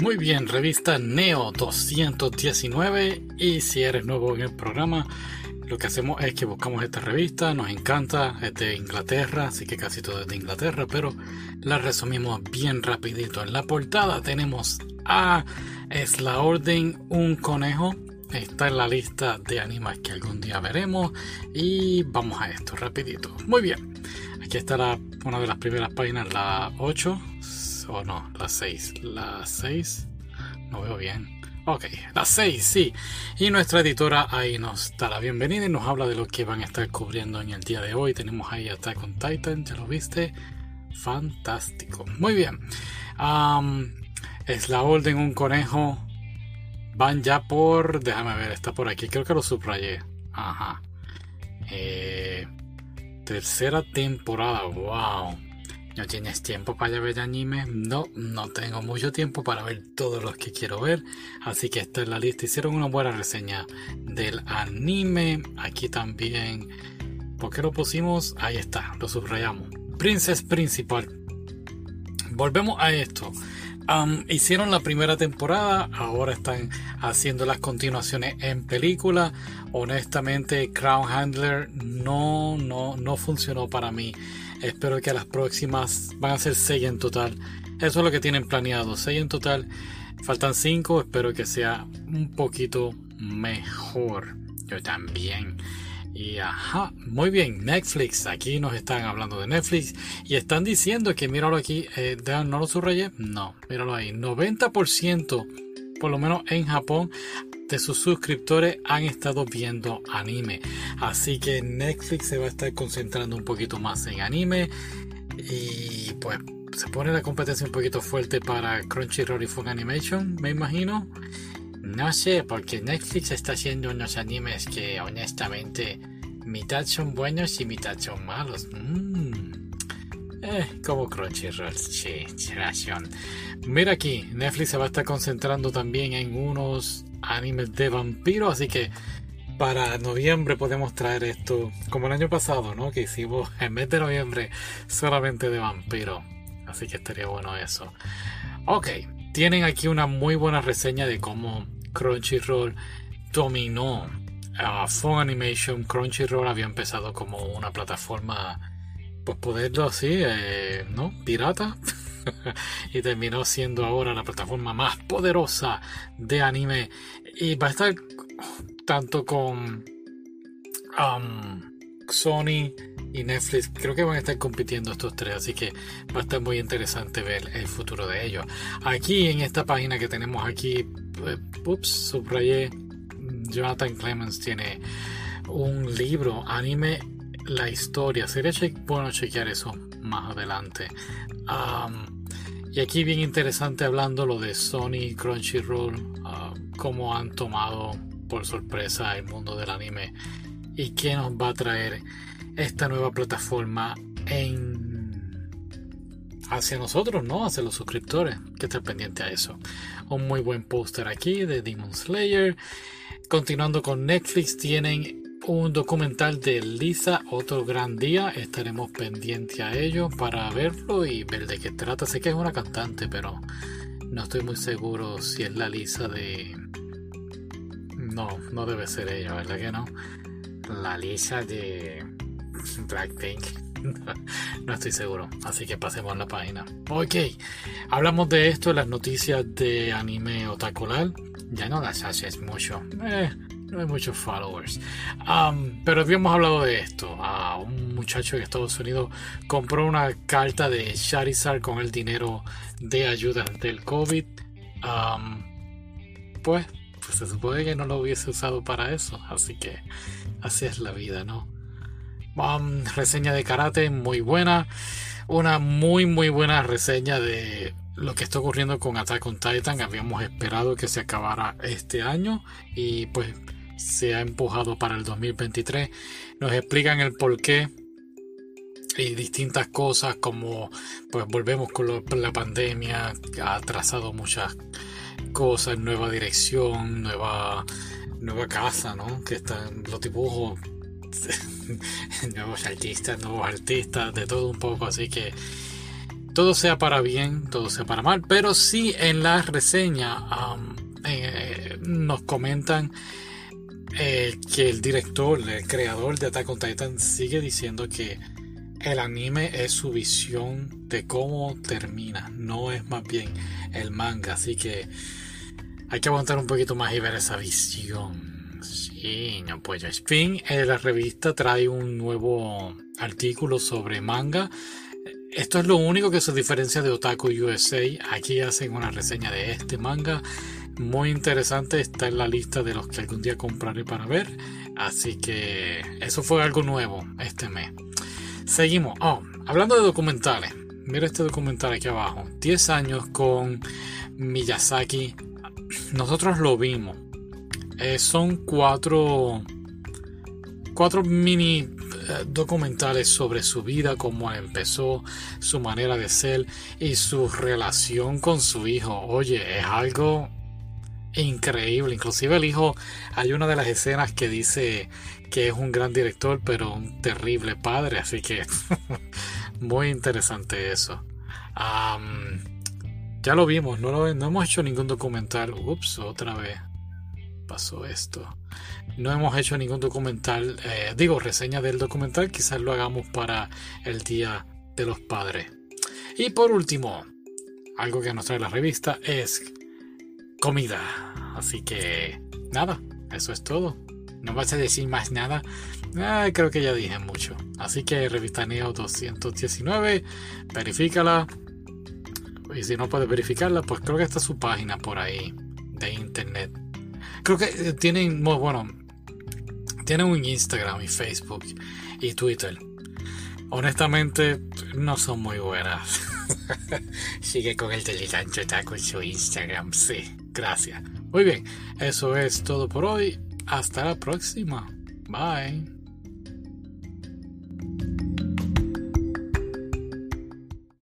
Muy bien, revista Neo 219 y si eres nuevo en el programa, lo que hacemos es que buscamos esta revista, nos encanta, es de Inglaterra, así que casi todo es de Inglaterra, pero la resumimos bien rapidito. En la portada tenemos a Es la Orden, un conejo, está en la lista de animes que algún día veremos. Y vamos a esto rapidito. Muy bien, aquí está una de las primeras páginas, la 8, o no, la 6, la 6, no veo bien. Ok, las 6, sí. Y nuestra editora ahí nos da la bienvenida y nos habla de lo que van a estar cubriendo en el día de hoy. Tenemos ahí Attack con Titan, ya lo viste. Fantástico. Muy bien. es la orden un conejo. Van ya por. Déjame ver, está por aquí. Creo que lo subrayé. Ajá. Eh, tercera temporada. Wow. ¿No tienes tiempo para ver anime? No, no tengo mucho tiempo para ver todos los que quiero ver. Así que esta es la lista. Hicieron una buena reseña del anime. Aquí también. ¿Por qué lo pusimos? Ahí está, lo subrayamos. Princess Principal. Volvemos a esto. Hicieron la primera temporada, ahora están haciendo las continuaciones en película. Honestamente, Crown Handler no, no, no funcionó para mí. Espero que las próximas van a ser 6 en total. Eso es lo que tienen planeado, 6 en total. Faltan 5, espero que sea un poquito mejor. Yo también. Y ajá, muy bien, Netflix, aquí nos están hablando de Netflix y están diciendo que míralo aquí, eh, ¿no lo subrayé? No, míralo ahí, 90% por lo menos en Japón de sus suscriptores han estado viendo anime. Así que Netflix se va a estar concentrando un poquito más en anime. Y pues se pone la competencia un poquito fuerte para Crunchyroll y Fun Animation, me imagino. No sé, porque Netflix está haciendo unos animes que honestamente mitad son buenos y mitad son malos. Mm. Eh, como Crunchyroll, sí, Mira aquí, Netflix se va a estar concentrando también en unos animes de vampiros, así que para noviembre podemos traer esto, como el año pasado, ¿no? Que hicimos en mes de noviembre solamente de vampiros. Así que estaría bueno eso. Ok, tienen aquí una muy buena reseña de cómo Crunchyroll dominó a Fun Animation. Crunchyroll había empezado como una plataforma, pues poderlo así, eh, ¿no? Pirata. y terminó siendo ahora la plataforma más poderosa de anime y va a estar tanto con um, Sony y Netflix creo que van a estar compitiendo estos tres así que va a estar muy interesante ver el futuro de ellos aquí en esta página que tenemos aquí ups subrayé. Jonathan Clemens tiene un libro anime la historia. Sería bueno chequear eso más adelante. Y aquí bien interesante hablando lo de Sony Crunchyroll uh, cómo han tomado por sorpresa el mundo del anime y qué nos va a traer esta nueva plataforma en hacia nosotros, ¿no? Hacia los suscriptores, que estén pendiente a eso. Un muy buen póster aquí de Demon Slayer. Continuando con Netflix, tienen un documental de Lisa, otro gran día. Estaremos pendientes a ello para verlo y ver de qué trata. Sé que es una cantante, pero no estoy muy seguro si es la Lisa de no, no debe ser ella, ¿verdad que no? La Lisa de Blackpink. no estoy seguro, así que pasemos a la página. Ok, hablamos de esto las noticias de anime otakular. Ya no las haces mucho. Eh, no hay muchos followers. pero habíamos hablado de esto. A un muchacho en Estados Unidos compró una carta de Charizard con el dinero de ayuda del COVID. pues pues se supone que no lo hubiese usado para eso, así que así es la vida, ¿no? Reseña de karate muy buena, una muy muy buena reseña de lo que está ocurriendo con Attack on Titan, habíamos esperado que se acabara este año y pues se ha empujado para el 2023, nos explican el por qué y distintas cosas como pues volvemos con la pandemia ha atrasado muchas cosas, nueva dirección, nueva, nueva casa, ¿no? Que están los dibujos, nuevos artistas, nuevos artistas, de todo un poco, así que todo sea para bien, todo sea para mal, pero sí en la reseña eh, nos comentan eh, que el director, el creador de Attack on Titan sigue diciendo que el anime es su visión de cómo termina, no es más bien el manga, así que hay que aguantar un poquito más y ver esa visión. Sí, no pues fin, eh, la revista trae un nuevo artículo sobre manga. Esto es lo único que se diferencia de Otaku USA. Aquí hacen una reseña de este manga. Muy interesante, está en la lista de los que algún día compraré para ver. Así que eso fue algo nuevo este mes. Seguimos. Oh, hablando de documentales. Mira este documental aquí abajo. 10 años con Miyazaki. Nosotros lo vimos. Eh, son cuatro, cuatro mini eh, documentales sobre su vida, cómo empezó, su manera de ser y su relación con su hijo. Oye, es algo increíble. Inclusive el hijo, hay una de las escenas que dice que es un gran director, pero un terrible padre. Así que muy interesante eso. ya lo vimos, no, lo, no hemos hecho ningún documental. Ups, otra vez pasó esto. No hemos hecho ningún documental, eh, digo, reseña del documental, quizás lo hagamos para el Día de los Padres. Y por último, algo que nos trae la revista es comida. Así que nada, eso es todo. No vas a decir más nada. creo que ya dije mucho. Así que revista Neo 219, verifícala. Y si no puedes verificarla, pues creo que está su página por ahí de internet. Creo que eh, tienen, bueno, tienen un Instagram y Facebook y Twitter. Honestamente, no son muy buenas. Sigue con el delirancho taco en su Instagram, sí. Gracias. Muy bien, eso es todo por hoy. Hasta la próxima. Bye.